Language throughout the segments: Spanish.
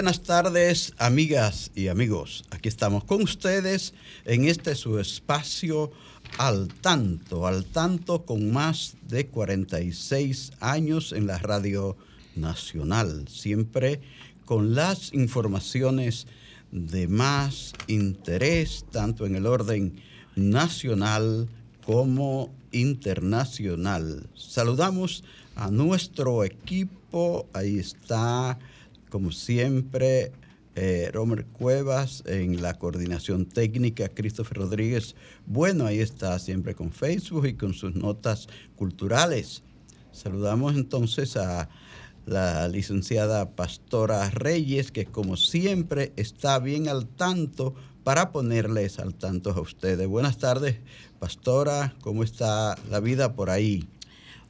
Buenas tardes, amigas y amigos. Aquí estamos con ustedes en este su espacio al tanto, al tanto con más de 46 años en la radio nacional, siempre con las informaciones de más interés, tanto en el orden nacional como internacional. Saludamos a nuestro equipo, ahí está como siempre, eh, Romer Cuevas en la coordinación técnica, Christopher Rodríguez, bueno, ahí está siempre con Facebook y con sus notas culturales. Saludamos entonces a la licenciada Pastora Reyes, que como siempre está bien al tanto para ponerles al tanto a ustedes. Buenas tardes, Pastora, ¿cómo está la vida por ahí?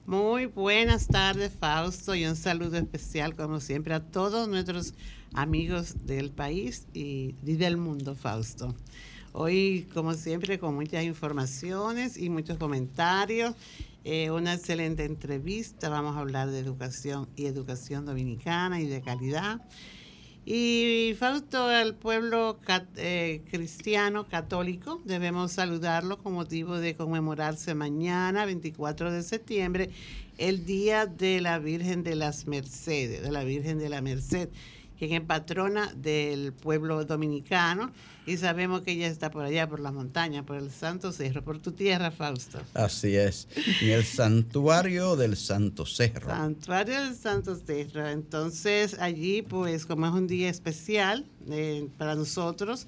Muy buenas tardes, Fausto, y un saludo especial, como siempre, a todos nuestros amigos del país y, del mundo, Fausto. Hoy, como siempre, con muchas informaciones y muchos comentarios, eh, una excelente entrevista. Vamos a hablar de educación y educación dominicana y de calidad. Y Fausto, al pueblo eh, cristiano católico, debemos saludarlo con motivo de conmemorarse mañana, 24 de septiembre, el Día de la Virgen de las Mercedes, de la Virgen de la Merced quien es patrona del pueblo dominicano y sabemos que ella está por allá, por la montaña, por el Santo Cerro, por tu tierra, Fausto. Así es, en el santuario del Santo Cerro. Santuario del Santo Cerro. Entonces allí, pues como es un día especial eh, para nosotros,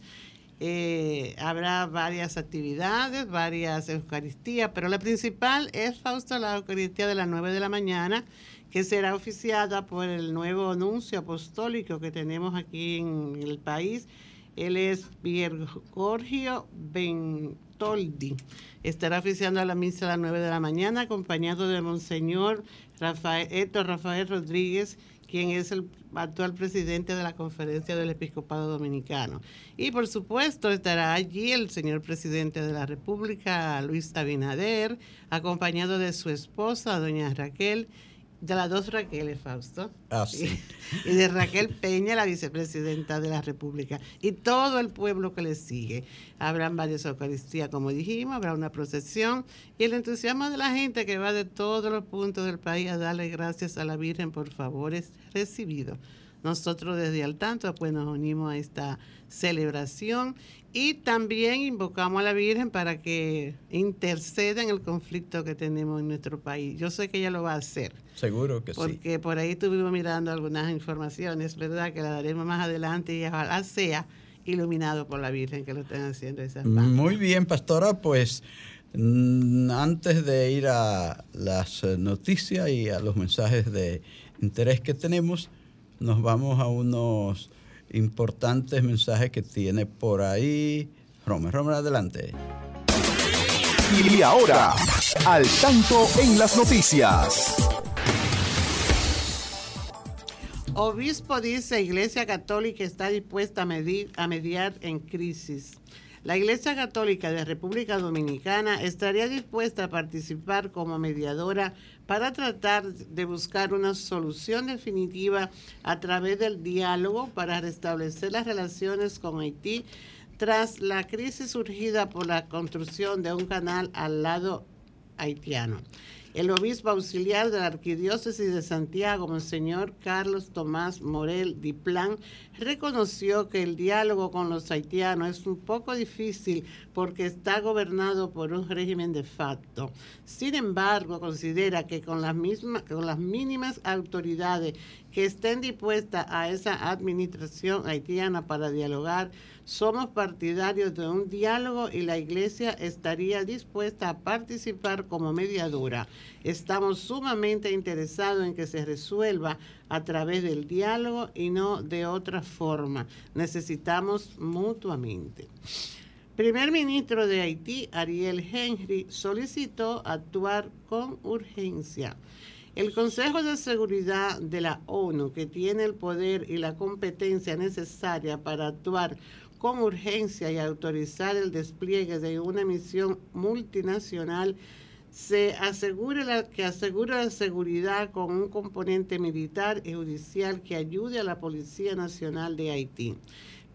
eh, habrá varias actividades, varias Eucaristías, pero la principal es, Fausto, la Eucaristía de las 9 de la mañana que será oficiada por el nuevo anuncio apostólico que tenemos aquí en el país. Él es Piergorgio Bentoldi. Estará oficiando a la misa a las 9 de la mañana, acompañado de Monseñor Héctor Rafael Rodríguez, quien es el actual presidente de la Conferencia del Episcopado Dominicano. Y por supuesto estará allí el señor presidente de la República, Luis Abinader, acompañado de su esposa, doña Raquel, de las dos Raqueles, Fausto. Ah, sí. Y, de Raquel Peña, la vicepresidenta de la República. Y todo el pueblo que le sigue. Habrán varias Eucaristías, como dijimos, habrá una procesión. Y el entusiasmo de la gente que va de todos los puntos del país a darle gracias a la Virgen por favores recibidos. Nosotros desde al tanto pues nos unimos a esta celebración y también invocamos a la Virgen para que interceda en el conflicto que tenemos en nuestro país. Yo sé que ella lo va a hacer. Seguro que sí. Porque por ahí estuvimos mirando algunas informaciones, ¿verdad? Que la daremos más adelante y ojalá sea iluminado por la Virgen que lo estén haciendo esas Muy bien, pastora, pues mm, antes de ir a las noticias y a los mensajes de interés que tenemos, nos vamos a unos importantes mensajes que tiene por ahí. Romer, Romer, adelante. Y ahora, al tanto en las noticias. Obispo dice, Iglesia Católica está dispuesta a, medir, a mediar en crisis. La Iglesia Católica de República Dominicana estaría dispuesta a participar como mediadora para tratar de buscar una solución definitiva a través del diálogo para restablecer las relaciones con Haití tras la crisis surgida por la construcción de un canal al lado haitiano. El obispo auxiliar de la Arquidiócesis de Santiago, Monseñor Carlos Tomás Morel Diplán, reconoció que el diálogo con los haitianos es un poco difícil porque está gobernado por un régimen de facto. Sin embargo, considera que con las, mismas, con las mínimas autoridades que estén dispuestas a esa administración haitiana para dialogar, somos partidarios de un diálogo y la Iglesia estaría dispuesta a participar como mediadora. Estamos sumamente interesados en que se resuelva a través del diálogo y no de otra forma. Necesitamos mutuamente. Primer ministro de Haití, Ariel Henry, solicitó actuar con urgencia. El Consejo de Seguridad de la ONU, que tiene el poder y la competencia necesaria para actuar con urgencia y autorizar el despliegue de una misión multinacional se asegure que asegura la seguridad con un componente militar y judicial que ayude a la Policía Nacional de Haití.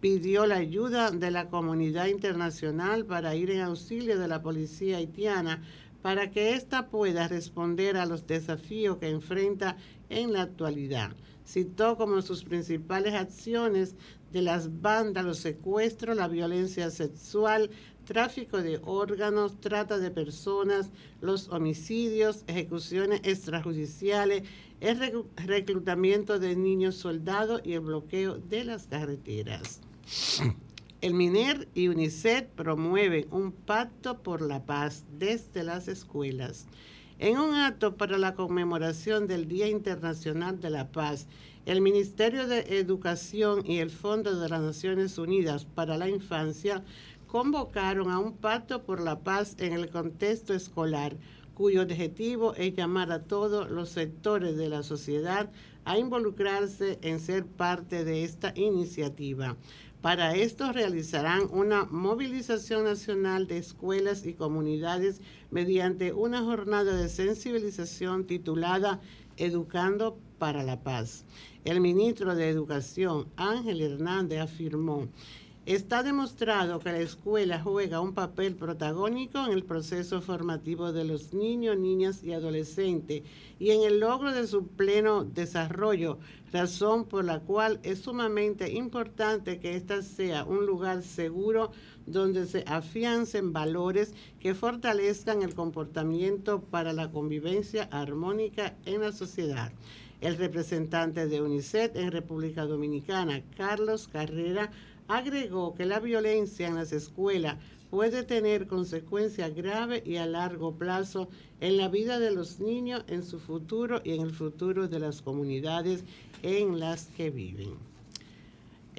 Pidió la ayuda de la comunidad internacional para ir en auxilio de la policía haitiana para que ésta pueda responder a los desafíos que enfrenta en la actualidad. Citó como sus principales acciones de las bandas, los secuestros, la violencia sexual, tráfico de órganos, trata de personas, los homicidios, ejecuciones extrajudiciales, el reclutamiento de niños soldados y el bloqueo de las carreteras. El MINER y UNICEF promueven un pacto por la paz desde las escuelas. En un acto para la conmemoración del Día Internacional de la Paz el Ministerio de Educación y el Fondo de las Naciones Unidas para la Infancia convocaron a un pacto por la paz en el contexto escolar, cuyo objetivo es llamar a todos los sectores de la sociedad a involucrarse en ser parte de esta iniciativa. Para esto realizarán una movilización nacional de escuelas y comunidades mediante una jornada de sensibilización titulada Educando para la Paz. El ministro de Educación, Ángel Hernández, afirmó, está demostrado que la escuela juega un papel protagónico en el proceso formativo de los niños, niñas y adolescentes y en el logro de su pleno desarrollo, razón por la cual es sumamente importante que ésta sea un lugar seguro donde se afiancen valores que fortalezcan el comportamiento para la convivencia armónica en la sociedad. El representante de UNICEF en República Dominicana, Carlos Carrera, agregó que la violencia en las escuelas puede tener consecuencias graves y a largo plazo en la vida de los niños, en su futuro y en el futuro de las comunidades en las que viven.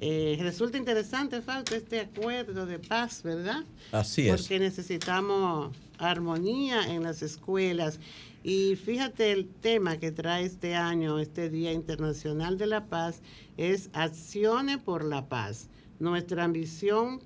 Eh, resulta interesante, Fausto, este acuerdo de paz, ¿verdad? Así es. Porque necesitamos armonía en las escuelas y fíjate el tema que trae este año, este Día Internacional de la Paz, es Acciones por la Paz, nuestra ambición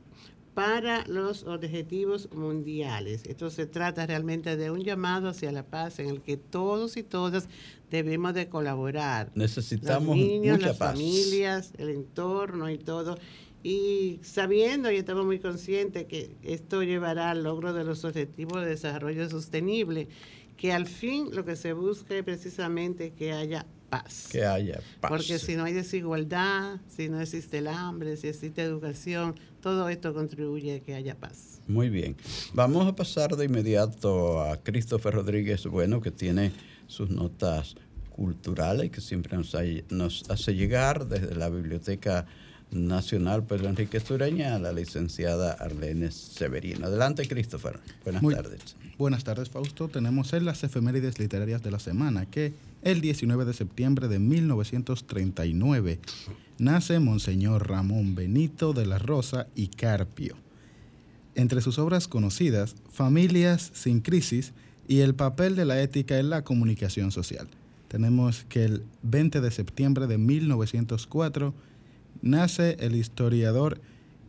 para los objetivos mundiales. Esto se trata realmente de un llamado hacia la paz en el que todos y todas debemos de colaborar. Necesitamos los niños, mucha las paz. familias, el entorno y todo. Y sabiendo y estamos muy conscientes que esto llevará al logro de los objetivos de desarrollo sostenible que al fin lo que se busca es precisamente que haya paz. Que haya paz. Porque si no hay desigualdad, si no existe el hambre, si existe educación, todo esto contribuye a que haya paz. Muy bien. Vamos a pasar de inmediato a Christopher Rodríguez Bueno, que tiene sus notas culturales que siempre nos, hay, nos hace llegar desde la Biblioteca Nacional Pedro Enrique Sureña a la licenciada Arlene Severino. Adelante, Christopher. Buenas Muy tardes. Buenas tardes, Fausto. Tenemos en las efemérides literarias de la semana que el 19 de septiembre de 1939 nace Monseñor Ramón Benito de la Rosa y Carpio. Entre sus obras conocidas, Familias sin crisis y el papel de la ética en la comunicación social. Tenemos que el 20 de septiembre de 1904 nace el historiador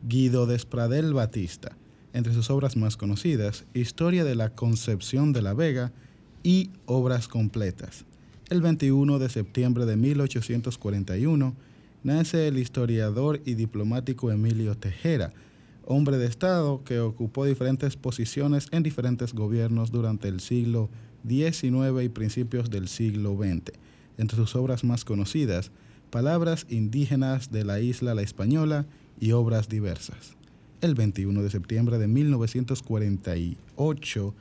Guido Despradel Batista. Entre sus obras más conocidas, Historia de la Concepción de la Vega y Obras Completas. El 21 de septiembre de 1841 nace el historiador y diplomático Emilio Tejera, hombre de Estado que ocupó diferentes posiciones en diferentes gobiernos durante el siglo XIX y principios del siglo XX. Entre sus obras más conocidas, Palabras indígenas de la isla La Española y obras diversas. El 21 de septiembre de 1948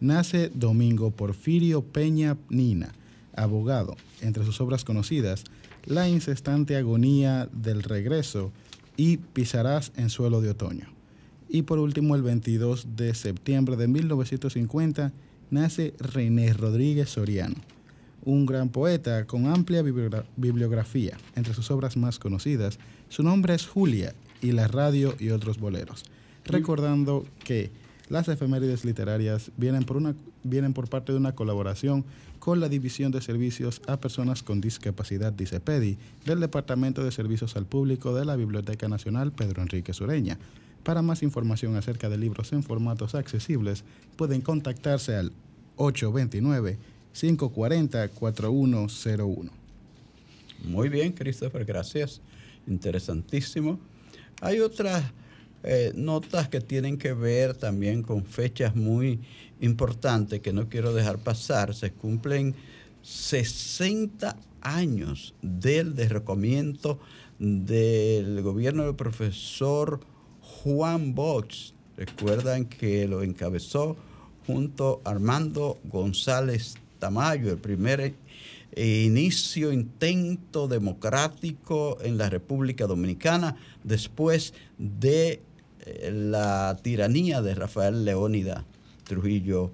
nace Domingo Porfirio Peña Nina, abogado. Entre sus obras conocidas, La incesante agonía del regreso y Pisarás en suelo de otoño. Y por último, el 22 de septiembre de 1950, nace René Rodríguez Soriano, un gran poeta con amplia bibliografía. Entre sus obras más conocidas, su nombre es Julia y la radio y otros boleros. Recordando que las efemérides literarias vienen por, una, vienen por parte de una colaboración con la División de Servicios a Personas con Discapacidad DICEPEDI del Departamento de Servicios al Público de la Biblioteca Nacional Pedro Enrique Sureña. Para más información acerca de libros en formatos accesibles, pueden contactarse al 829 540-4101. Muy bien, Christopher, gracias. Interesantísimo. Hay otras eh, notas que tienen que ver también con fechas muy importantes que no quiero dejar pasar. Se cumplen 60 años del derrocamiento del gobierno del profesor Juan Bosch. Recuerdan que lo encabezó junto a Armando González Tamayo, el primer eh, inicio, intento democrático en la República Dominicana después de la tiranía de Rafael Leónida Trujillo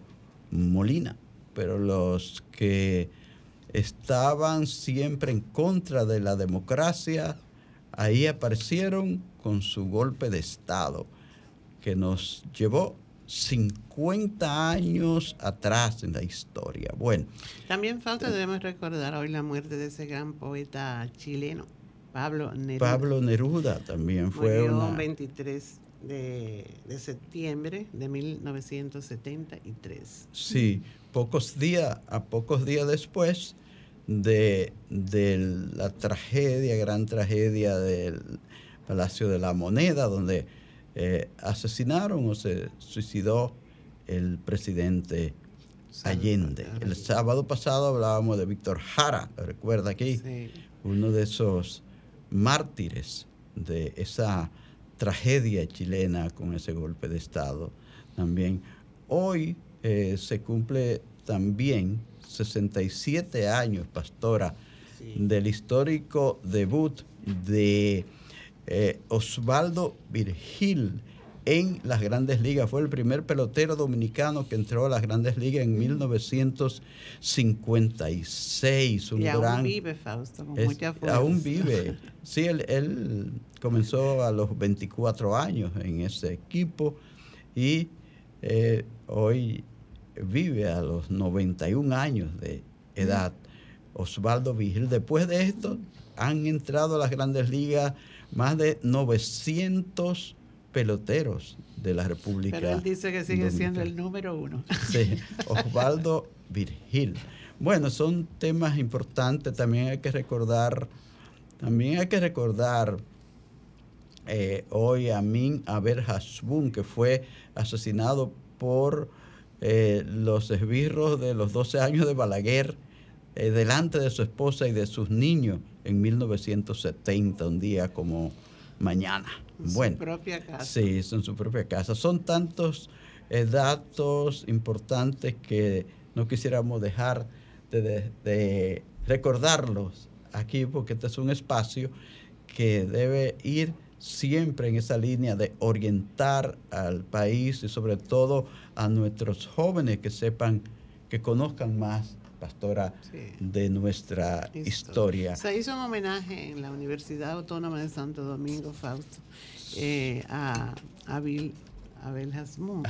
Molina. Pero los que estaban siempre en contra de la democracia, ahí aparecieron con su golpe de Estado, que nos llevó 50 años atrás en la historia. Bueno. También falta, debemos recordar hoy la muerte de ese gran poeta chileno, Pablo Neruda. Pablo Neruda también fue Murió un 23 de, septiembre de 1973. Sí, pocos días, a pocos días después de, de la tragedia, gran tragedia del Palacio de la Moneda, donde eh, asesinaron o se suicidó el presidente Allende. El sábado pasado hablábamos de Víctor Jara, recuerda aquí? Uno de esos mártires de esa tragedia chilena con ese golpe de Estado. También hoy eh, se cumple también 67 años, pastora, del histórico debut de eh, Osvaldo Virgil en las grandes ligas. Fue el primer pelotero dominicano que entró a las grandes ligas en 1956. Un y aún vive, Fausto, con mucha fuerza. Aún vive. Sí, él, comenzó a los 24 años en ese equipo y eh, hoy vive a los 91 años de edad. Osvaldo Vigil. Después de esto, han entrado a las grandes ligas más de 900 peloteros de la República. Pero él dice que sigue siendo el número uno. Sí, Osvaldo Virgil. Bueno, son temas importantes. También hay que recordar, también hay que recordar eh, hoy a Min Aber Hasbun, que fue asesinado por eh, los esbirros de los 12 años de Balaguer eh, delante de su esposa y de sus niños en 1970, un día como mañana. En bueno, su propia casa. Sí, en su propia casa. Son tantos eh, datos importantes que no quisiéramos dejar de, recordarlos aquí porque este es un espacio que debe ir siempre en esa línea de orientar al país y sobre todo a nuestros jóvenes que sepan, que conozcan más pastora de nuestra historia. Se hizo un homenaje en la Universidad Autónoma de Santo Domingo, Fausto, eh, a Abel, Abel Hasmún,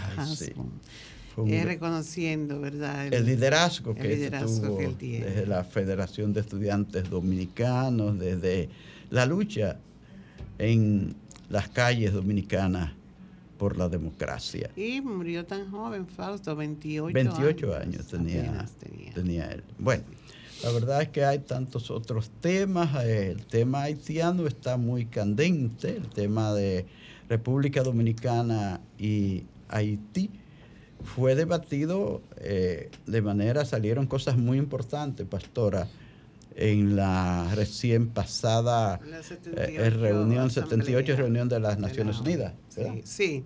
eh, reconociendo, ¿verdad? El, liderazgo, que, tuvo desde la Federación de Estudiantes Dominicanos, desde la lucha en las calles dominicanas por la democracia. Y murió tan joven, Fausto, 28, 28 años, tenía, tenía. él. Bueno, la verdad es que hay tantos otros temas. El tema haitiano está muy candente, el tema de República Dominicana y Haití fue debatido eh, de manera, salieron cosas muy importantes, pastora, en la recién pasada eh, reunión, 78 reunión de las Naciones Unidas. Sí, sí.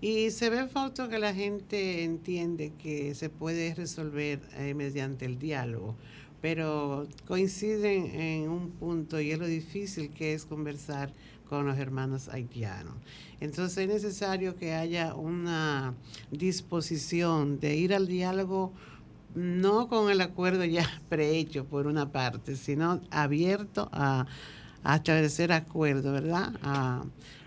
Y se ve falta que la gente entiende que se puede resolver eh, mediante el diálogo, pero coinciden en un punto y es lo difícil que es conversar con los hermanos haitianos. Entonces es necesario que haya una disposición de ir al diálogo no con el acuerdo ya prehecho por una parte, sino abierto a, establecer acuerdos, ¿verdad? A,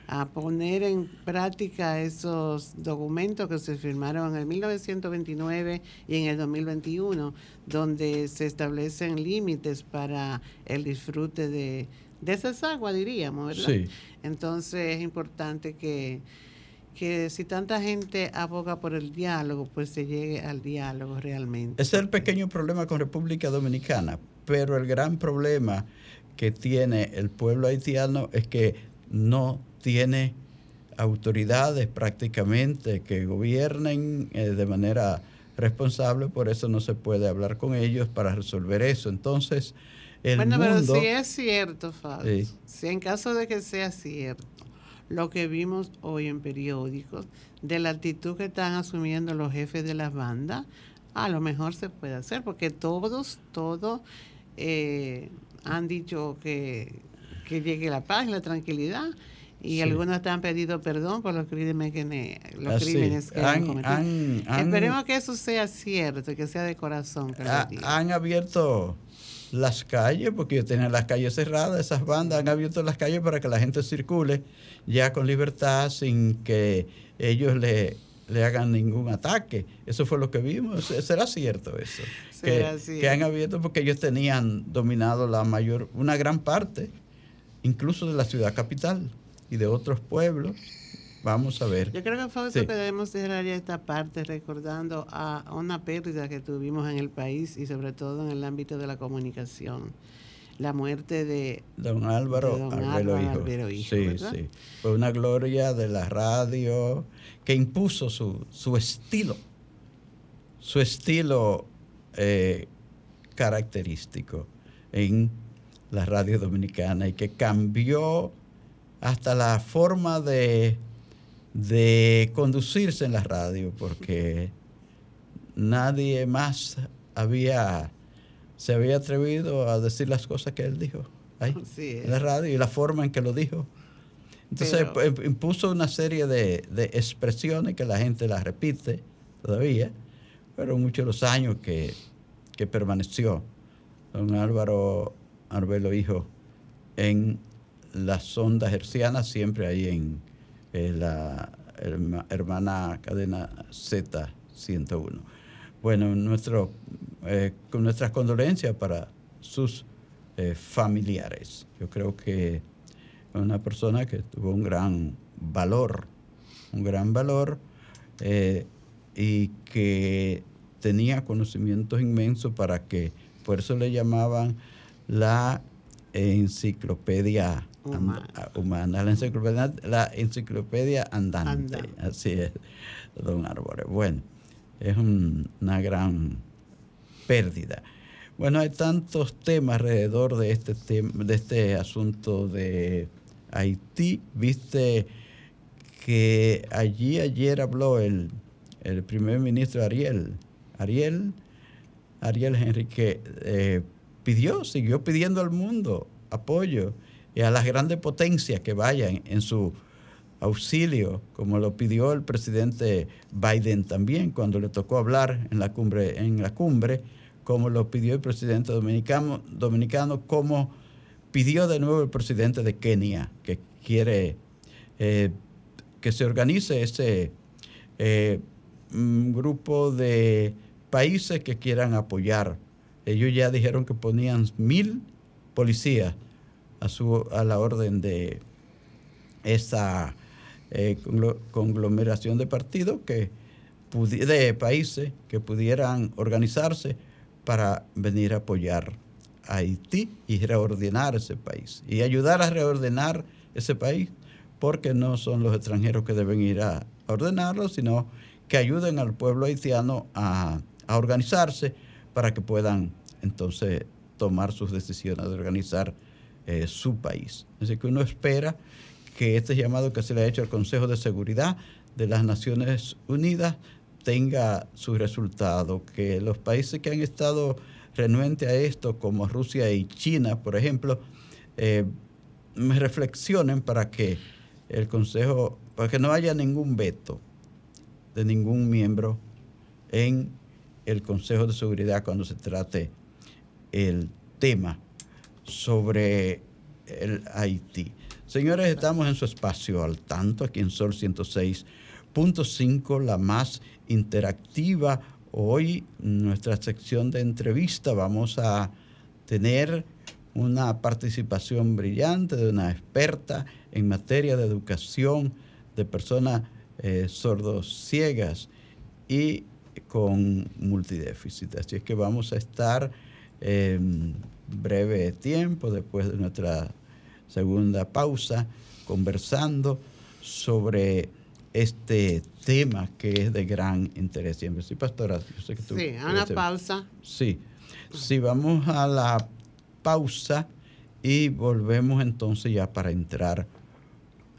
a, poner en práctica esos documentos que se firmaron en el 1929 y en el 2021, donde se establecen límites para el disfrute de, de esas aguas, diríamos, ¿verdad? Sí. Entonces es importante que, que si tanta gente aboga por el diálogo, pues se llegue al diálogo realmente. Es el pequeño problema con República Dominicana, pero el gran problema que tiene el pueblo haitiano es que no tiene autoridades prácticamente que gobiernen eh, de manera responsable, por eso no se puede hablar con ellos para resolver eso. Entonces, bueno, pero si es cierto, Fabio, si en caso de que sea cierto lo que vimos hoy en periódicos de la actitud que están asumiendo los jefes de las bandas, a lo mejor se puede hacer, porque todos, todos eh, han dicho que, llegue la paz y la tranquilidad. Y algunos te han pedido perdón por los crímenes que, los ah, crímenes que han, cometido. Esperemos que eso sea cierto, que sea de corazón. han abierto las calles, porque ellos tienen las calles cerradas, esas bandas han abierto las calles para que la gente circule ya con libertad sin que ellos le, le hagan ningún ataque. Eso fue lo que vimos. ¿Será cierto eso? que, que, han abierto porque ellos tenían dominado la mayor, una gran parte, incluso de la ciudad capital y de otros pueblos. Vamos a ver. Yo creo que Fausto que debemos cerrar ya esta parte recordando a una pérdida que tuvimos en el país y sobre todo en el ámbito de la comunicación. La muerte de don Álvaro, don Hijo. sí, sí. Fue una gloria de la radio que impuso su, su estilo, su estilo eh, característico en la radio dominicana y que cambió hasta la forma de de conducirse en la radio, porque nadie más había, se había atrevido a decir las cosas que él dijo ahí, en la radio y la forma en que lo dijo. Entonces pues, impuso una serie de, expresiones que la gente las repite todavía, pero muchos los años que, que permaneció don Álvaro Arbelo Hijo en las ondas hercianas, siempre ahí en, la hermana cadena Z101. Bueno, nuestro, eh, con nuestras condolencias para sus eh, familiares. Yo creo que una persona que tuvo un gran valor, un gran valor eh, y que tenía conocimientos inmensos para que, por eso le llamaban la enciclopedia humana, la, enciclopedia, la enciclopedia andante. Así es, don Arbore. Bueno, es una gran pérdida. Bueno, hay tantos temas alrededor de este, tema, de este asunto de Haití. Viste que allí ayer habló el, el primer ministro Ariel, Ariel, Ariel Henrique, eh, pidió, siguió pidiendo al mundo apoyo y a las grandes potencias que vayan en su auxilio, como lo pidió el presidente Biden también cuando le tocó hablar en la cumbre, en la cumbre como lo pidió el presidente dominicano, dominicano como pidió de nuevo el presidente de Kenia, que quiere eh, que se organice ese eh, mm, grupo de países que quieran apoyar. Ellos ya dijeron que ponían mil policías a, su, a la orden de esa eh, conglomeración de partidos que de países que pudieran organizarse para venir a apoyar a Haití y reordenar ese país y ayudar a reordenar ese país porque no son los extranjeros que deben ir a, ordenarlo, sino que ayuden al pueblo haitiano a, organizarse para que puedan entonces tomar sus decisiones de organizar eh, su país. Así que uno espera que este llamado que se le ha hecho al Consejo de Seguridad de las Naciones Unidas tenga su resultado, que los países que han estado renuentes a esto, como Rusia y China, por ejemplo, eh, reflexionen para que el Consejo, para que no haya ningún veto de ningún miembro en el Consejo de Seguridad cuando se trate el tema sobre el Haití. Señores, estamos en su espacio al tanto, aquí en Sol 106.5, la más interactiva. Hoy, nuestra sección de entrevista, vamos a tener una participación brillante de una experta en materia de educación de personas eh, sordos ciegas y con multidéficit. Así es que vamos a estar en breve tiempo, después de nuestra segunda pausa, conversando sobre este tema que es de gran interés siempre. Sí, pastora, yo sé que tú... Sí, a una pausa. Sí, sí, vamos a la pausa y volvemos entonces ya para entrar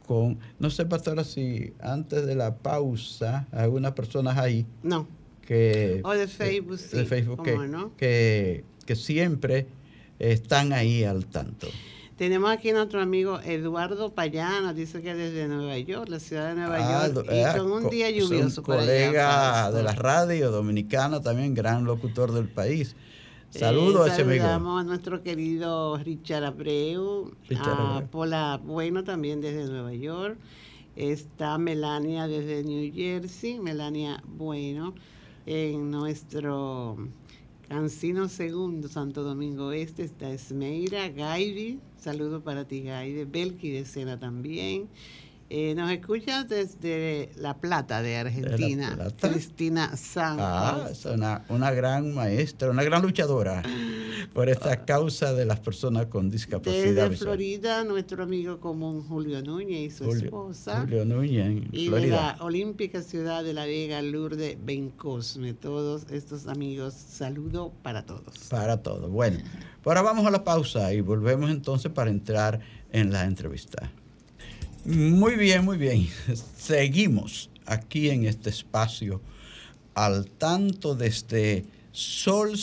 con, no sé, pastora, si antes de la pausa hay algunas personas ahí. No. Que, o de Facebook, sí. De Facebook, que, que, siempre están ahí al tanto. Tenemos aquí a nuestro amigo Eduardo Payano, dice que desde Nueva York, la ciudad de Nueva ah, York, y eh, con un día lluvioso. Un colega de la radio dominicana, también gran locutor del país. Saludos a ese amigo. A nuestro querido Richard Abreu, a Pola Bueno también desde Nueva York. Está Melania desde New Jersey, Melania Bueno, en nuestro Cancino Segundo, Santo Domingo Este, está Esmeira, Gaidi, saludo para ti Gaidi, Belki de Sena también. Eh, nos escucha desde La Plata de Argentina, Cristina Santos. Ah, es una, una, gran maestra, una gran luchadora por esta ah. causa de las personas con discapacidad. Desde Florida, nuestro amigo común Julio Núñez y su esposa. Julio Núñez, y de la Olímpica Ciudad de La Vega, Lourdes Bencosme. Todos estos amigos, saludo para todos. Para todos. Bueno, ahora vamos a la pausa y volvemos entonces para entrar en la entrevista. Muy bien, muy bien. Seguimos aquí en este espacio al tanto desde Sol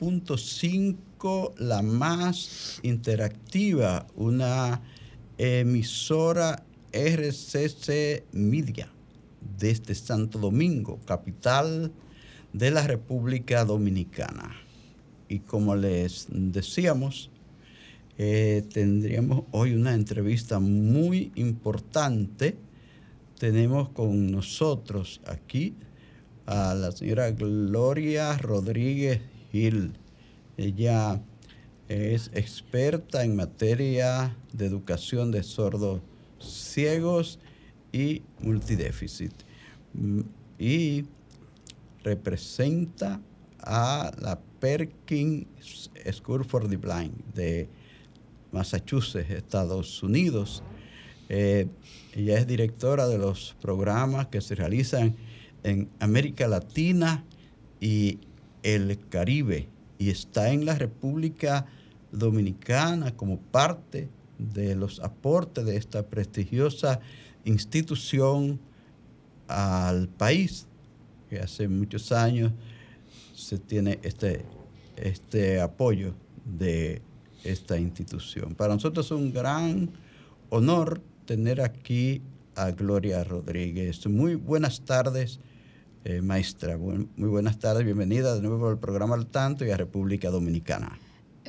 106.5, la más interactiva, una emisora RCC Media desde Santo Domingo, capital de la República Dominicana. Y como les decíamos, eh, tendríamos hoy una entrevista muy importante. Tenemos con nosotros aquí a la señora Gloria Rodríguez Gil. Ella es experta en materia de educación de sordos ciegos y multidéficit. Mm, y representa a la Perkins School for the Blind de Massachusetts, Estados Unidos. Eh, ella es directora de los programas que se realizan en América Latina y el Caribe y está en la República Dominicana como parte de los aportes de esta prestigiosa institución al país, que hace muchos años se tiene este, este apoyo de esta institución. Para nosotros es un gran honor tener aquí a Gloria Rodríguez. Muy buenas tardes, eh, maestra. muy buenas tardes, bienvenida de nuevo al programa Al Tanto y a República Dominicana.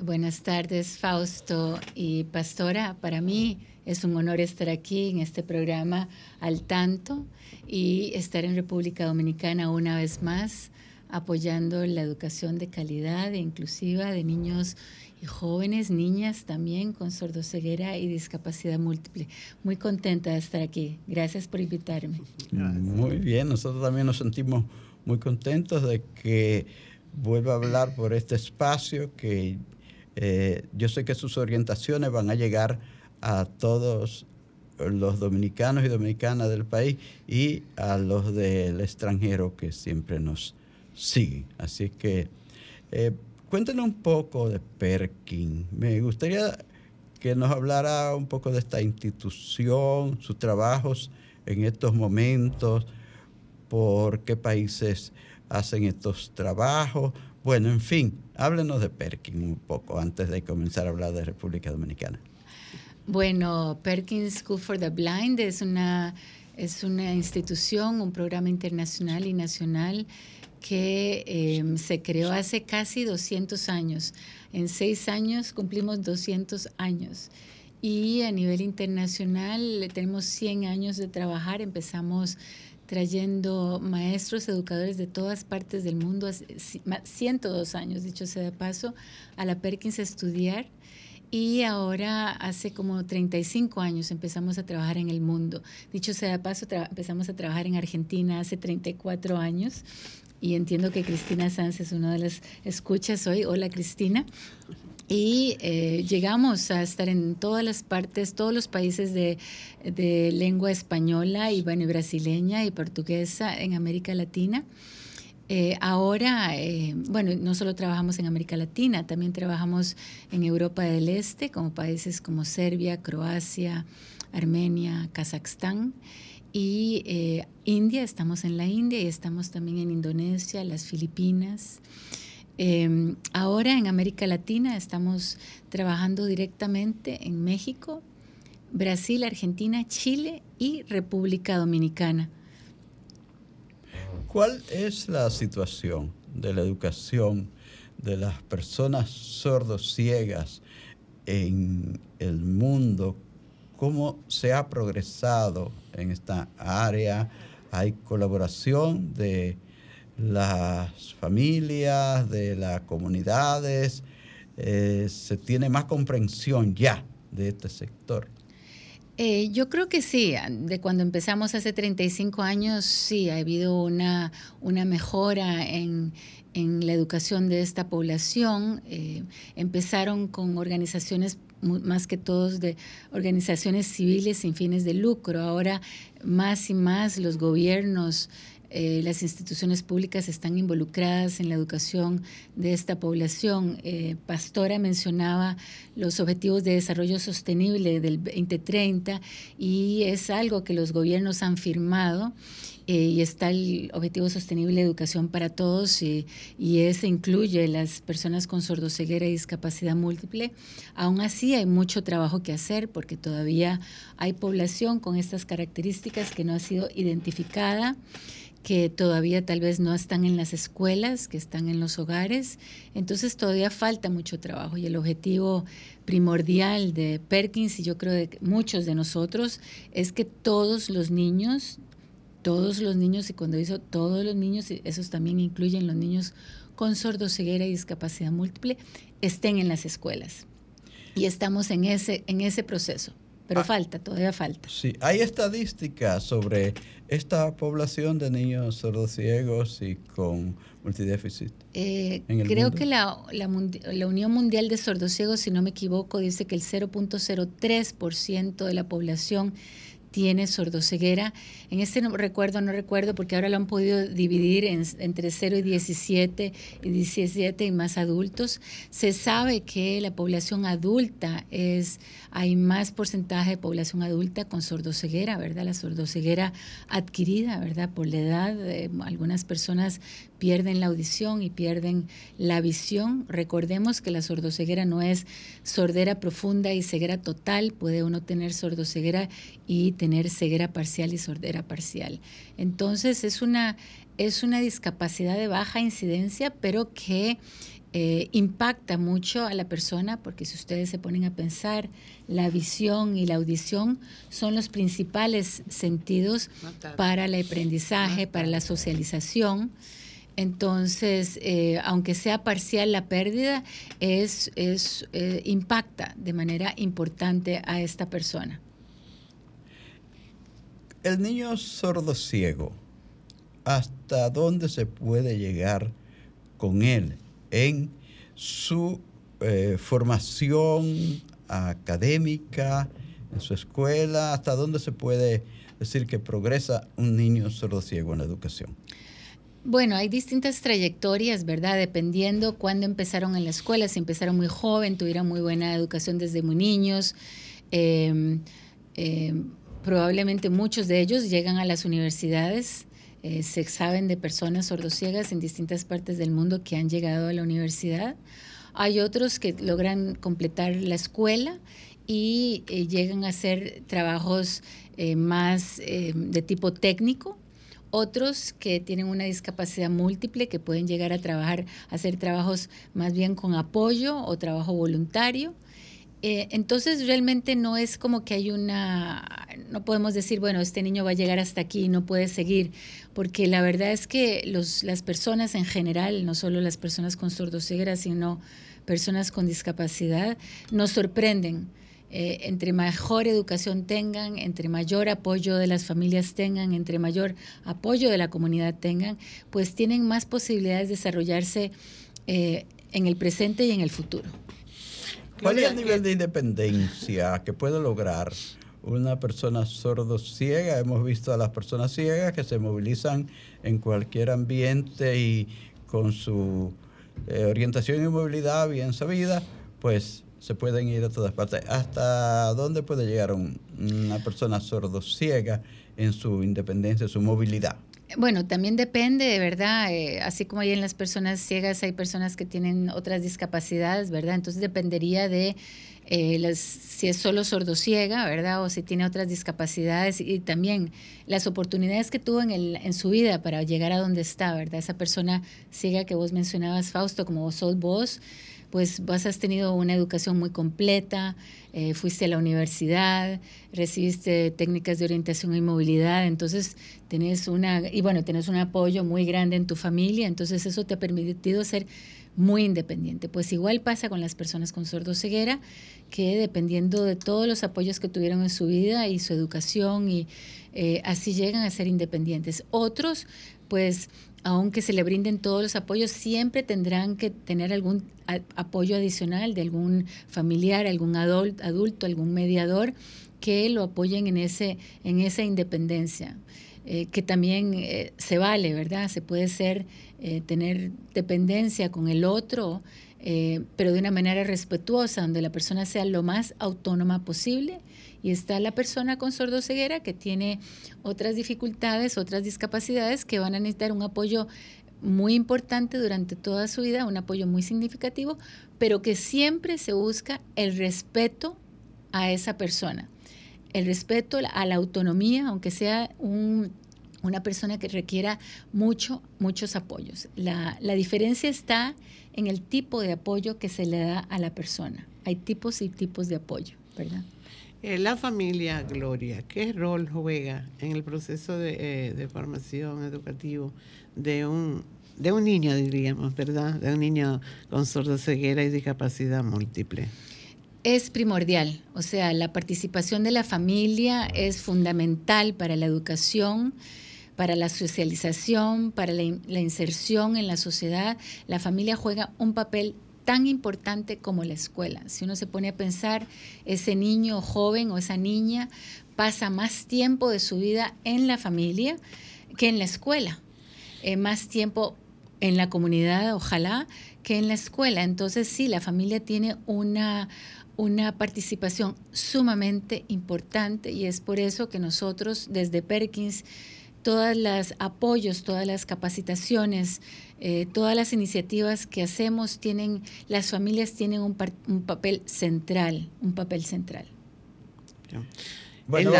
Buenas tardes, Fausto y Pastora. Para mí es un honor estar aquí en este programa Al Tanto y estar en República Dominicana una vez más apoyando la educación de calidad e inclusiva de niños y jóvenes, niñas también con sordoceguera y discapacidad múltiple. Muy contenta de estar aquí. Gracias por invitarme. Muy bien, nosotros también nos sentimos muy contentos de que vuelva a hablar por este espacio, que eh, yo sé que sus orientaciones van a llegar a todos los dominicanos y dominicanas del país y a los del extranjero que siempre nos siguen. Así que eh, cuéntenos un poco de Perkin. Me gustaría que nos hablara un poco de esta institución, sus trabajos en estos momentos, por qué países hacen estos trabajos. Bueno, en fin, háblenos de Perkin un poco antes de comenzar a hablar de República Dominicana. Bueno, Perkins School for the Blind es una, es una institución, un programa internacional y nacional que em, se creó hace casi 200 años. En seis años cumplimos 200 años. Y a nivel internacional tenemos 100 años de trabajar. Empezamos trayendo maestros, educadores de todas partes del mundo, 102 años, dicho sea de paso, a la Perkins a estudiar. Y ahora, hace como 35 años, empezamos a trabajar en el mundo. Dicho sea de paso, empezamos a trabajar en Argentina hace 34 años y entiendo que Cristina Sanz es una de las escuchas hoy. Hola Cristina. Y eh, llegamos a estar en todas las partes, todos los países de, lengua española y, bueno, brasileña y portuguesa en América Latina. Eh, ahora, eh, bueno, no solo trabajamos en América Latina, también trabajamos en Europa del Este, como países como Serbia, Croacia, Armenia, Kazajstán y eh, India, estamos en la India y estamos también en Indonesia, las Filipinas. Em, ahora en América Latina estamos trabajando directamente en México, Brasil, Argentina, Chile y República Dominicana. ¿Cuál es la situación de la educación de las personas sordociegas en el mundo cómo se ha progresado en esta área. Hay colaboración de las familias, de las comunidades, eh, se tiene más comprensión ya de este sector. Eh, yo creo que sí, de cuando empezamos hace 35 años, sí, ha habido una, una mejora en, en la educación de esta población. Eh, empezaron con organizaciones más que todos de organizaciones civiles sin fines de lucro. Ahora más y más los gobiernos, eh, las instituciones públicas están involucradas en la educación de esta población. Eh, Pastora mencionaba los objetivos de desarrollo sostenible del 2030 y es algo que los gobiernos han firmado eh, y está el Objetivo Sostenible de Educación para Todos y, ese incluye las personas con sordoceguera y discapacidad múltiple. Aún así hay mucho trabajo que hacer porque todavía hay población con estas características que no ha sido identificada que todavía tal vez no están en las escuelas, que están en los hogares. Entonces todavía falta mucho trabajo y el objetivo primordial de Perkins y yo creo de muchos de nosotros es que todos los niños todos los niños, y cuando dice todos los niños, esos también incluyen los niños con sordoceguera y discapacidad múltiple, estén en las escuelas. Y estamos en ese, en ese proceso. Pero ah. falta, todavía falta. Sí, hay estadísticas sobre esta población de niños sordociegos y con multidéficit. Eh, creo que la, la, la, Unión Mundial de Sordociegos, si no me equivoco, dice que el 0.03% de la población tiene sordoceguera. En este no recuerdo, no recuerdo, porque ahora lo han podido dividir entre 0 y 17 y 17 y más adultos. Se sabe que la población adulta es, hay más porcentaje de población adulta con sordoceguera, ¿verdad? La sordoceguera adquirida, ¿verdad? Por la edad, eh, algunas personas pierden la audición y pierden la visión. Recordemos que la sordoceguera no es sordera profunda y ceguera total, puede uno tener sordoceguera y tener ceguera parcial y sordera parcial. Entonces es una, es una discapacidad de baja incidencia, pero que eh, impacta mucho a la persona, porque si ustedes se ponen a pensar, la visión y la audición son los principales sentidos para el aprendizaje, para la socialización. Entonces, eh, aunque sea parcial la pérdida, es, eh, impacta de manera importante a esta persona. El niño sordo ciego, ¿hasta dónde se puede llegar con él en su eh, formación académica, en su escuela? ¿Hasta dónde se puede decir que progresa un niño sordociego en la educación? Bueno, hay distintas trayectorias, ¿verdad? Dependiendo cuándo empezaron en la escuela, si empezaron muy joven, tuvieron muy buena educación desde muy niños. Em, em, probablemente muchos de ellos llegan a las universidades. Eh, se saben de personas sordociegas en distintas partes del mundo que han llegado a la universidad. Hay otros que logran completar la escuela y eh, llegan a hacer trabajos eh, más de tipo técnico, otros que tienen una discapacidad múltiple, que pueden llegar a trabajar, a hacer trabajos más bien con apoyo o trabajo voluntario. Eh, entonces realmente no es como que hay una, no podemos decir, bueno, este niño va a llegar hasta aquí y no puede seguir, porque la verdad es que los, las personas en general, no solo las personas con sordoceguera, sino personas con discapacidad, nos sorprenden eh, entre mejor educación tengan, entre mayor apoyo de las familias tengan, entre mayor apoyo de la comunidad tengan, pues tienen más posibilidades de desarrollarse eh, en el presente y en el futuro. ¿Cuál es el nivel de independencia que puede lograr una persona sordo-ciega? Hemos visto a las personas ciegas que se movilizan en cualquier ambiente y con su eh, orientación y movilidad bien sabida, pues se pueden ir a todas partes. ¿Hasta dónde puede llegar una persona sordo-ciega en su independencia, en su movilidad? Bueno, también depende, de verdad, eh, así como hay en las personas ciegas, hay personas que tienen otras discapacidades, ¿verdad? Entonces dependería de eh, las, si es solo sordo-ciega, ¿verdad? O si tiene otras discapacidades y también las oportunidades que tuvo en, el, en su vida para llegar a donde está, ¿verdad? Esa persona ciega que vos mencionabas, Fausto, como vos sos vos, pues vos has tenido una educación muy completa, eh, fuiste a la universidad, recibiste técnicas de orientación y movilidad, entonces tenés una, y bueno, tenés un apoyo muy grande en tu familia, entonces eso te ha permitido ser muy independiente. Pues igual pasa con las personas con sordoceguera, que dependiendo de todos los apoyos que tuvieron en su vida y su educación, y eh, así llegan a ser independientes. Otros, pues aunque se le brinden todos los apoyos, siempre tendrán que tener algún apoyo adicional de algún familiar, algún adulto, algún mediador que lo apoyen en, ese, en esa independencia. Eh, que también eh, se vale, ¿verdad? Se puede ser, eh, tener dependencia con el otro, pero de una manera respetuosa, donde la persona sea lo más autónoma posible y está la persona con sordoceguera que tiene otras dificultades, otras discapacidades que van a necesitar un apoyo muy importante durante toda su vida, un apoyo muy significativo, pero que siempre se busca el respeto a esa persona, el respeto a la autonomía, aunque sea una persona que requiera mucho, muchos apoyos. La, la diferencia está en el tipo de apoyo que se le da a la persona. Hay tipos y tipos de apoyo, ¿verdad? Eh, la familia Gloria, ¿qué rol juega en el proceso de, eh, formación educativo de un, de un niño, diríamos, ¿verdad? De un niño con sordoceguera y discapacidad múltiple. Es primordial, o sea, la participación de la familia es fundamental para la educación, para la socialización, para la, la inserción en la sociedad. La familia juega un papel tan importante como la escuela. Si uno se pone a pensar, ese niño joven o esa niña pasa más tiempo de su vida en la familia que en la escuela, eh, más tiempo en la comunidad, ojalá, que en la escuela. Entonces sí, la familia tiene una, una participación sumamente importante y es por eso que nosotros desde Perkins todos los apoyos, todas las capacitaciones, eh, todas las iniciativas que hacemos tienen, las familias tienen un, papel central, un papel central. Bueno,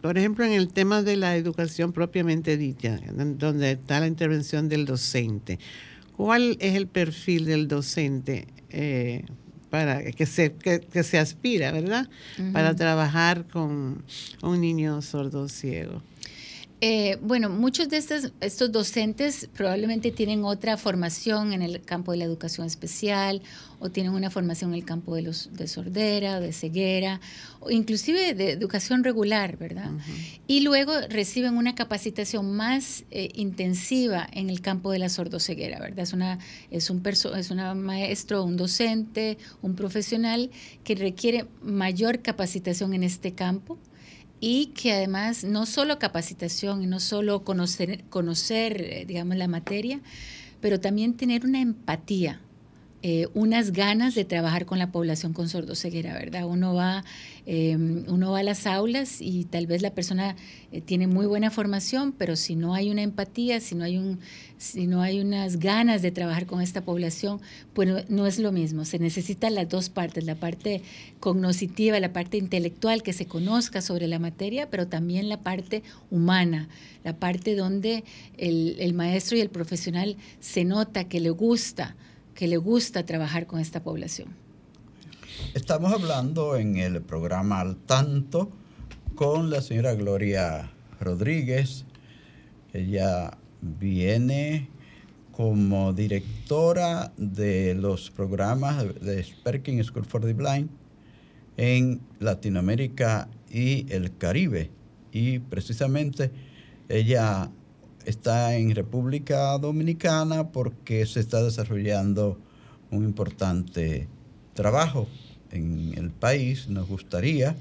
por ejemplo, en el tema de la educación propiamente dicha, donde está la intervención del docente, ¿cuál es el perfil del docente eh, para que se, que, se aspira, verdad? Para trabajar con un niño sordo ciego. Eh, bueno, muchos de estos, estos docentes probablemente tienen otra formación en el campo de la educación especial o tienen una formación en el campo de, los, de sordera de ceguera o inclusive de educación regular, ¿verdad? Y luego reciben una capacitación más eh, intensiva en el campo de la sordoceguera, ¿verdad? Es una, es un es una maestro, un docente, un profesional que requiere mayor capacitación en este campo y que además no solo capacitación y no solo conocer, conocer eh, digamos, la materia, pero también tener una empatía eh, unas ganas de trabajar con la población con sordoceguera, ¿verdad? Uno va, em, uno va a las aulas y tal vez la persona eh, tiene muy buena formación, pero si no hay una empatía, si no hay, un, si no hay unas ganas de trabajar con esta población, pues no, es lo mismo. Se necesitan las dos partes, la parte cognoscitiva, la parte intelectual, que se conozca sobre la materia, pero también la parte humana, la parte donde el, el maestro y el profesional se nota que le gusta que le gusta trabajar con esta población. Estamos hablando en el programa Al Tanto con la señora Gloria Rodríguez. Ella viene como directora de los programas de Sperking School for the Blind en Latinoamérica y el Caribe. Y precisamente ella está en República Dominicana porque se está desarrollando un importante trabajo en el país. Nos gustaría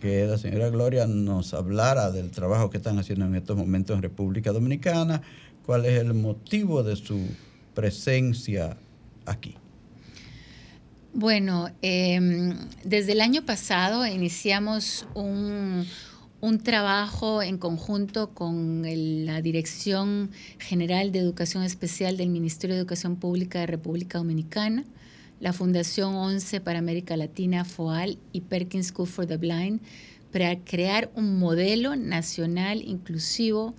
que la señora Gloria nos hablara del trabajo que están haciendo en estos momentos en República Dominicana, cuál es el motivo de su presencia aquí. Bueno, em, desde el año pasado iniciamos un, un trabajo en conjunto con la Dirección General de Educación Especial del Ministerio de Educación Pública de República Dominicana, la Fundación 11 para América Latina, FOAL y Perkins School for the Blind, para crear un modelo nacional inclusivo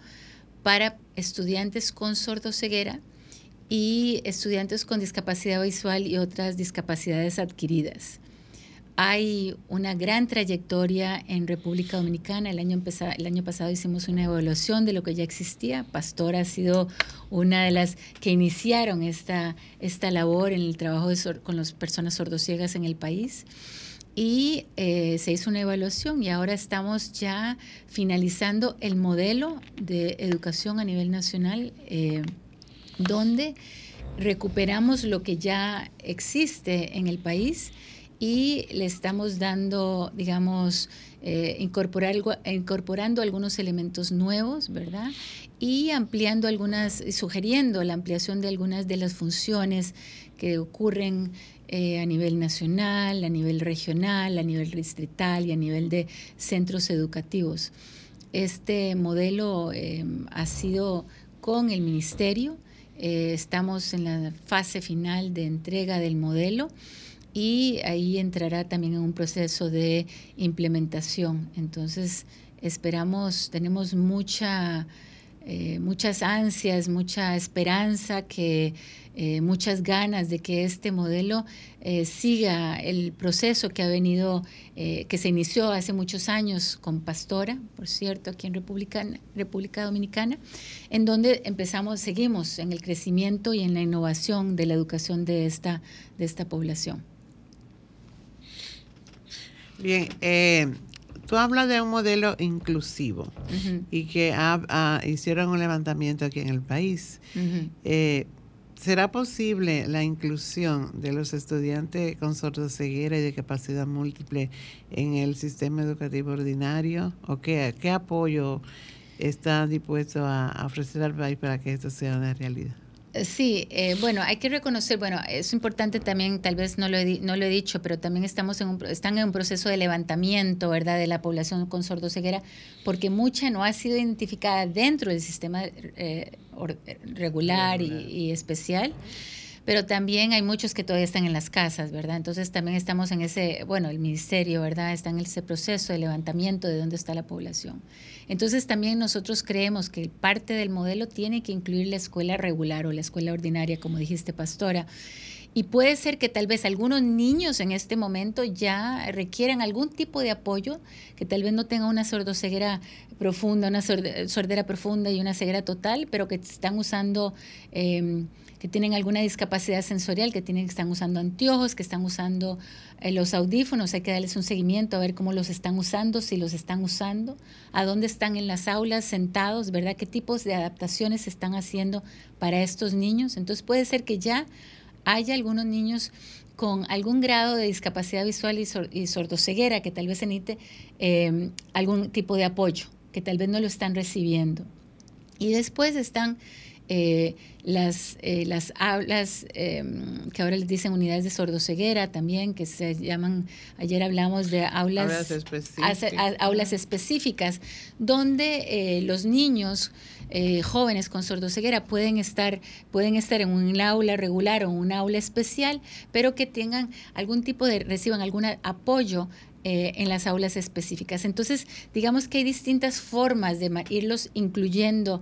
para estudiantes con sordoceguera y estudiantes con discapacidad visual y otras discapacidades adquiridas. Hay una gran trayectoria en República Dominicana. El año, pasado hicimos una evaluación de lo que ya existía. Pastor ha sido una de las que iniciaron esta, esta labor en el trabajo con las personas sordociegas en el país y eh, se hizo una evaluación y ahora estamos ya finalizando el modelo de educación a nivel nacional eh, donde recuperamos lo que ya existe en el país y le estamos dando, digamos, eh, incorporar, incorporando algunos elementos nuevos, ¿verdad? Y ampliando algunas, sugiriendo la ampliación de algunas de las funciones que ocurren eh, a nivel nacional, a nivel regional, a nivel distrital y a nivel de centros educativos. Este modelo eh, ha sido con el ministerio, estamos en la fase final de entrega del modelo y ahí entrará también en un proceso de implementación. Entonces, esperamos, tenemos mucha, eh, muchas ansias, mucha esperanza, que, eh, muchas ganas de que este modelo eh, siga el proceso que ha venido, que se inició hace muchos años con Pastora, por cierto, aquí en República, República Dominicana, en donde empezamos, seguimos en el crecimiento y en la innovación de la educación de esta, de esta población. Bien, eh, tú hablas de un modelo inclusivo y que hicieron un levantamiento aquí en el país. Eh, ¿Será posible la inclusión de los estudiantes con sordoceguera y de capacidad múltiple en el sistema educativo ordinario? ¿O qué, qué apoyo está dispuesto a ofrecer al país para que esto sea una realidad? Sí, eh, bueno, hay que reconocer, bueno, es importante también, tal vez no lo he, no lo he dicho, pero también estamos en un, están en un proceso de levantamiento, ¿verdad?, de la población con sordoceguera, porque mucha no ha sido identificada dentro del sistema eh, regular y especial pero también hay muchos que todavía están en las casas, ¿verdad? Entonces también estamos en ese, bueno, el ministerio, ¿verdad? Está en ese proceso de levantamiento de dónde está la población. Entonces también nosotros creemos que parte del modelo tiene que incluir la escuela regular o la escuela ordinaria, como dijiste, pastora. Y puede ser que tal vez algunos niños en este momento ya requieran algún tipo de apoyo, que tal vez no tengan una sordoceguera profunda, una sordera profunda y una ceguera total, pero que están usando... Em, que tienen alguna discapacidad sensorial, que tienen que están usando anteojos, que están usando eh, los audífonos, hay que darles un seguimiento a ver cómo los están usando, si los están usando, a dónde están en las aulas sentados, ¿verdad? ¿Qué tipos de adaptaciones se están haciendo para estos niños? Entonces puede ser que ya haya algunos niños con algún grado de discapacidad visual y, sordoceguera que tal vez necesite eh, algún tipo de apoyo, que tal vez no lo están recibiendo. Y después están eh, las, eh, las aulas em, que ahora les dicen unidades de sordoceguera también, que se llaman, ayer hablamos de aulas, aulas específicas, donde eh, los niños jóvenes con sordoceguera pueden estar, pueden estar en un aula regular o un aula especial, pero que tengan algún tipo de, reciban algún apoyo en las aulas específicas. Entonces, digamos que hay distintas formas de irlos incluyendo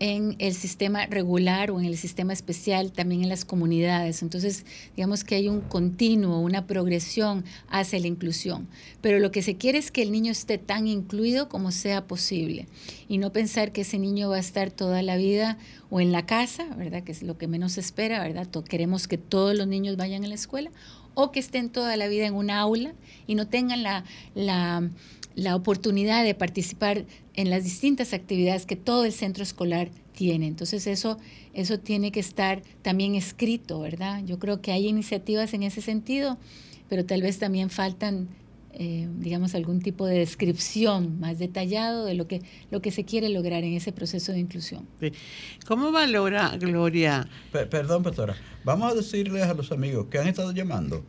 en el sistema regular o en el sistema especial, también en las comunidades. Entonces, digamos que hay un continuo, una progresión hacia la inclusión. Pero lo que se quiere es que el niño esté tan incluido como sea posible y no pensar que ese niño va a estar toda la vida o en la casa, ¿verdad? Que es lo que menos se espera, ¿verdad? Queremos que todos los niños vayan a la escuela o que estén toda la vida en un aula y no tengan la, la la oportunidad de participar en las distintas actividades que todo el centro escolar tiene. Entonces eso, eso tiene que estar también escrito, ¿verdad? Yo creo que hay iniciativas en ese sentido, pero tal vez también faltan, eh, digamos, algún tipo de descripción más detallado de lo que, lo que se quiere lograr en ese proceso de inclusión. ¿Cómo valora, Gloria? perdón, pastora. Vamos a decirles a los amigos que han estado llamando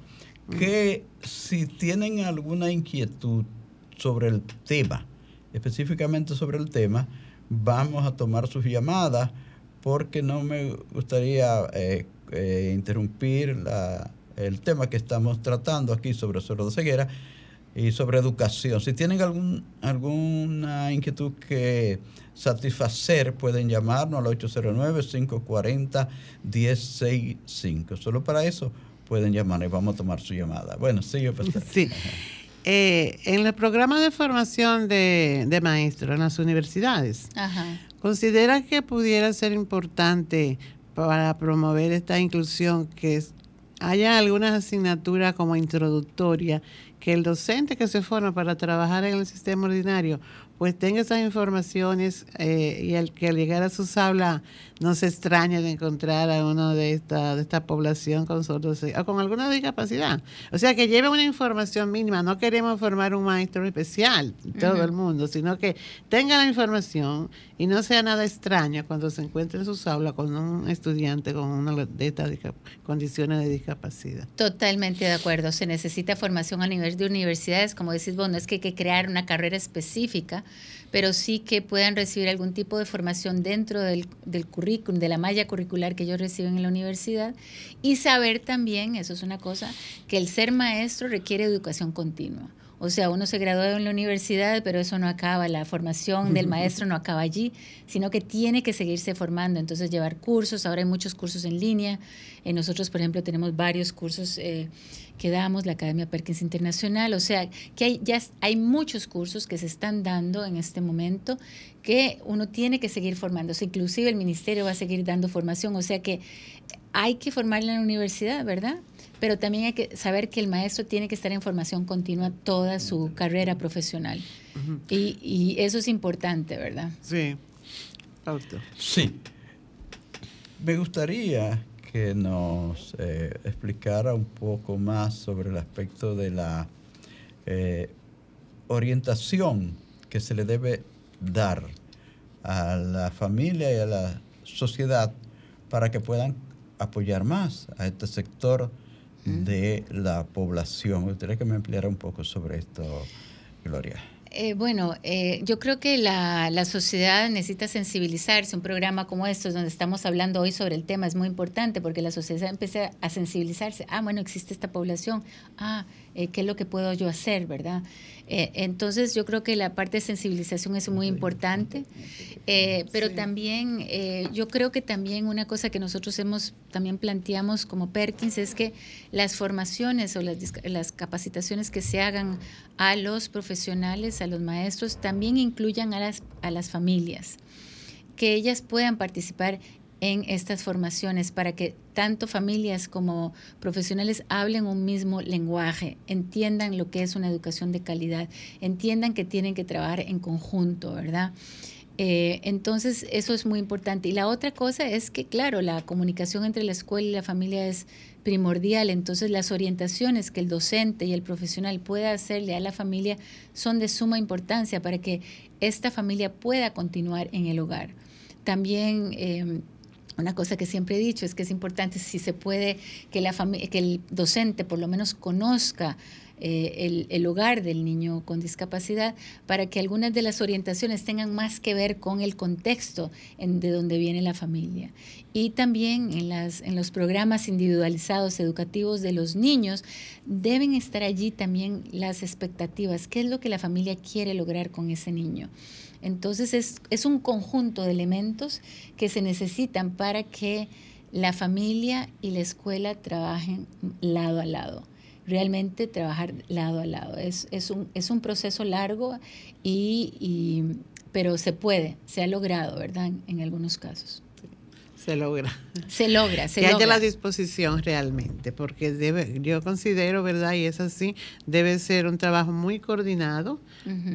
que si tienen alguna inquietud sobre el tema, específicamente sobre el tema, vamos a tomar sus llamadas porque no me gustaría eh, eh, interrumpir el tema que estamos tratando aquí sobre ceguera y sobre educación. Si tienen algún, alguna inquietud que satisfacer, pueden llamarnos al 809-540-1065. Solo para eso pueden llamar y vamos a tomar su llamada. Bueno, sigue, pastor. Sí. Eh, en el programa de formación de, maestros en las universidades, ¿considera que pudiera ser importante para promover esta inclusión que haya algunas asignaturas como introductoria que el docente que se forma para trabajar en el sistema ordinario pues tenga esas informaciones eh, y al que al llegar a sus aulas no se extrañe de encontrar a uno de esta, de esta población con sordos o con alguna discapacidad. O sea, que lleve una información mínima. No queremos formar un maestro especial, todo el mundo, sino que tenga la información y no sea nada extraño cuando se encuentre en sus aulas con un estudiante con una de estas condiciones de discapacidad. Totalmente de acuerdo. Se necesita formación a nivel de universidades, como decís vos, no es que hay que crear una carrera específica, pero sí que puedan recibir algún tipo de formación dentro del, del currículum, de la malla curricular que ellos reciben en la universidad y saber también, eso es una cosa, que el ser maestro requiere educación continua. O sea, uno se gradúa en la universidad, pero eso no acaba, la formación del maestro no acaba allí, sino que tiene que seguirse formando. Entonces, llevar cursos, ahora hay muchos cursos en línea. Eh, nosotros, por ejemplo, tenemos varios cursos eh, que damos, la Academia Perkins Internacional. O sea, que hay, ya hay muchos cursos que se están dando en este momento que uno tiene que seguir formándose. Inclusive el ministerio va a seguir dando formación. O sea que hay que formarla en la universidad, ¿verdad? pero también hay que saber que el maestro tiene que estar en formación continua toda su carrera profesional. y, eso es importante, ¿verdad? Sí. Sí. Me gustaría que nos eh, explicara un poco más sobre el aspecto de la eh, orientación que se le debe dar a la familia y a la sociedad para que puedan apoyar más a este sector de la población. Me gustaría que me ampliara un poco sobre esto, Gloria. Eh, bueno, eh, yo creo que la, la, sociedad necesita sensibilizarse. Un programa como estos, donde estamos hablando hoy sobre el tema, es muy importante porque la sociedad empieza a sensibilizarse. Ah, bueno, existe esta población. Ah, eh, qué es lo que puedo yo hacer, ¿verdad? Eh, entonces yo creo que la parte de sensibilización es muy importante, eh, pero también yo creo que también una cosa que nosotros hemos también planteamos como Perkins es que las formaciones o las, las capacitaciones que se hagan a los profesionales, a los maestros, también incluyan a las, a las familias que ellas puedan participar en estas formaciones para que tanto familias como profesionales hablen un mismo lenguaje, entiendan lo que es una educación de calidad, entiendan que tienen que trabajar en conjunto, ¿verdad? Eh, entonces, eso es muy importante. Y la otra cosa es que, claro, la comunicación entre la escuela y la familia es primordial. Entonces, las orientaciones que el docente y el profesional pueda hacerle a la familia son de suma importancia para que esta familia pueda continuar en el hogar. También eh, una cosa que siempre he dicho es que es importante, si se puede, que, el docente por lo menos conozca eh, el, hogar del niño con discapacidad para que algunas de las orientaciones tengan más que ver con el contexto de donde viene la familia. Y también en, en los programas individualizados educativos de los niños deben estar allí también las expectativas, qué es lo que la familia quiere lograr con ese niño. Entonces es, es un conjunto de elementos que se necesitan para que la familia y la escuela trabajen lado a lado. Realmente trabajar lado a lado. Es, es, un, es un proceso largo, y, y, pero se puede, se ha logrado, ¿verdad? En algunos casos se logra. Se logra, se que logra. haya la disposición realmente, porque debe, yo considero, ¿verdad? Y es así, debe ser un trabajo muy coordinado,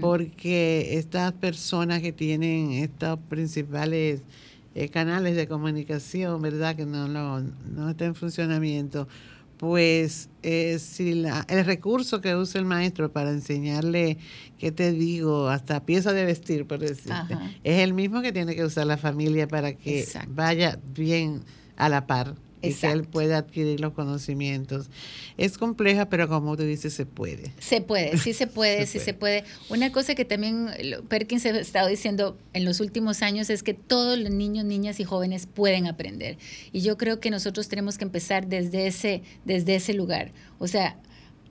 porque estas personas que tienen estos principales eh, canales de comunicación, ¿verdad? Que no, no, no están en funcionamiento, pues eh, si la, el recurso que usa el maestro para enseñarle, ¿qué te digo? Hasta pieza de vestir, por decirte, es el mismo que tiene que usar la familia para que vaya bien a la par y que él pueda adquirir los conocimientos. Es compleja, pero como tú dices, se puede. Se puede, sí se puede, sí se puede. Una cosa que también Perkins ha estado diciendo en los últimos años es que todos los niños, niñas y jóvenes pueden aprender. Y yo creo que nosotros tenemos que empezar desde ese, desde ese lugar. O sea,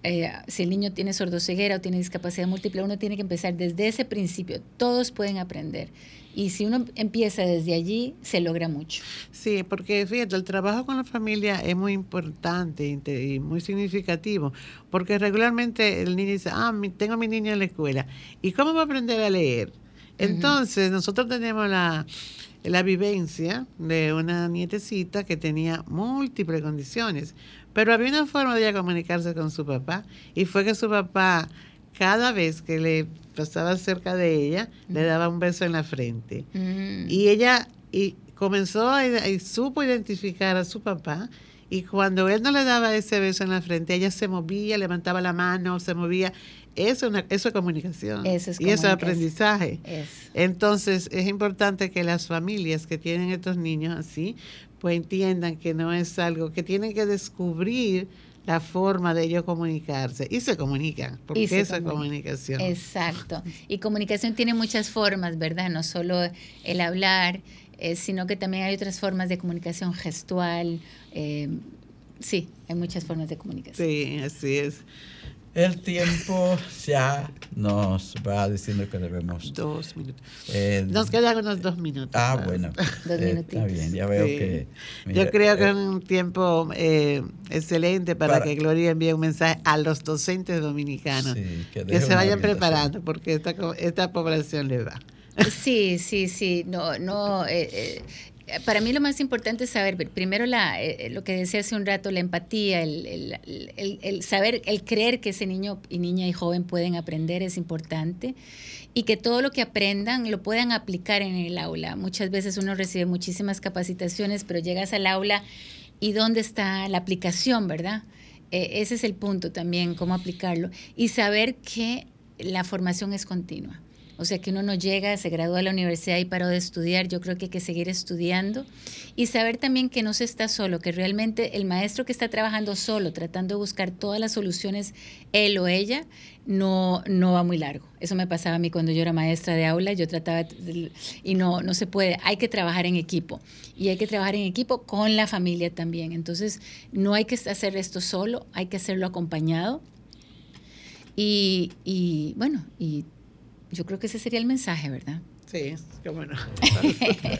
eh, si el niño tiene sordoceguera o tiene discapacidad múltiple, uno tiene que empezar desde ese principio. Todos pueden aprender. Y si uno empieza desde allí, se logra mucho. Sí, porque fíjate, el trabajo con la familia es muy importante y muy significativo, porque regularmente el niño dice, ah, tengo a mi niño en la escuela, ¿y cómo va a aprender a leer? Entonces, nosotros tenemos la, la vivencia de una nietecita que tenía múltiples condiciones, pero había una forma de ella comunicarse con su papá y fue que su papá cada vez que le pasaba cerca de ella, le daba un beso en la frente. Mm. Y ella y comenzó y supo identificar a su papá y cuando él no le daba ese beso en la frente, ella se movía, levantaba la mano, se movía. Eso, es, una, eso es comunicación. Eso es y eso es aprendizaje. Entonces, es importante que las familias que tienen estos niños así, pues entiendan que no es algo que tienen que descubrir la forma de ellos comunicarse y se comunican, porque esa es comunicación. Exacto. Y comunicación tiene muchas formas, ¿verdad? No solo el hablar, eh, sino que también hay otras formas de comunicación gestual. Eh, sí, hay muchas formas de comunicación. Sí, así es. El tiempo ya nos va diciendo que debemos. Dos minutos. Eh, nos quedan unos dos minutos. Ah, bueno. dos eh, está bien, ya veo que. Yo creo que es eh, un tiempo excelente para, que Gloria envíe un mensaje a los docentes dominicanos. que, se vayan preparando, porque esta, esta población le va. Sí, sí, sí. No, no para mí lo más importante es saber, primero eh, eh, lo que decía hace un rato, la empatía, el, saber, el creer que ese niño y niña y joven pueden aprender es importante y que todo lo que aprendan lo puedan aplicar en el aula. Muchas veces uno recibe muchísimas capacitaciones, pero llegas al aula y dónde está la aplicación, ¿verdad? Eh, ese es el punto también, cómo aplicarlo. Y saber que la formación es continua O sea, que uno no llega, se gradúa de la universidad y paró de estudiar. Yo creo que hay que seguir estudiando y saber también que no se está solo, que realmente el maestro que está trabajando solo, tratando de buscar todas las soluciones, él o ella, no, no va muy largo. Eso me pasaba a mí cuando yo era maestra de aula, yo trataba, y no, no se puede, hay que trabajar en equipo. Y hay que trabajar en equipo con la familia también. Entonces, no hay que hacer esto solo, hay que hacerlo acompañado. Y, y bueno, y yo creo que ese sería el mensaje, ¿verdad? Sí, qué bueno.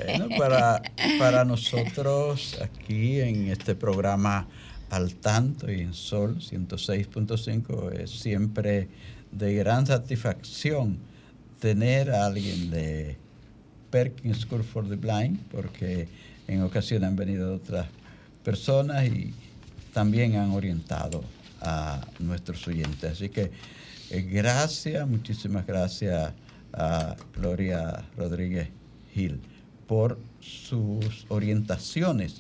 bueno para, para nosotros aquí en este programa al tanto y en Sol 106.5 es siempre de gran satisfacción tener a alguien de Perkins School for the Blind, porque en ocasiones han venido otras personas y también han orientado a nuestros oyentes. Así que eh, gracias, muchísimas gracias a Gloria Rodríguez Gil por sus orientaciones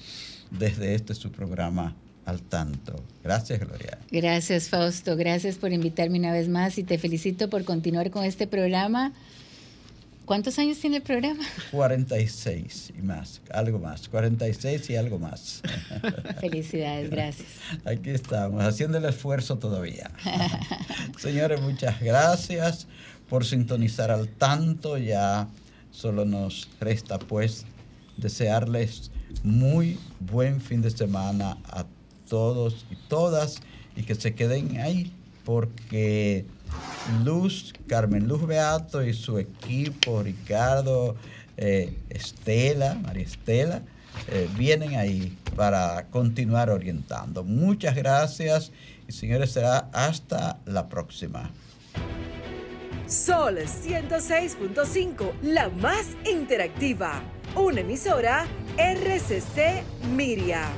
desde este su programa al tanto. Gracias, Gloria. Gracias, Fausto. Gracias por invitarme una vez más y te felicito por continuar con este programa. ¿Cuántos años tiene el programa? 46 y más, algo más, 46 y algo más. Felicidades, gracias. Aquí estamos, haciendo el esfuerzo todavía. Señores, muchas gracias por sintonizar al tanto. Ya solo nos resta pues desearles muy buen fin de semana a todos y todas y que se queden ahí porque Luz, Carmen Luz Beato y su equipo, Ricardo, eh, Estela, María Estela, eh, vienen ahí para continuar orientando. Muchas gracias y señores, será hasta la próxima. Sol 106.5, la más interactiva. Una emisora RCC Miria.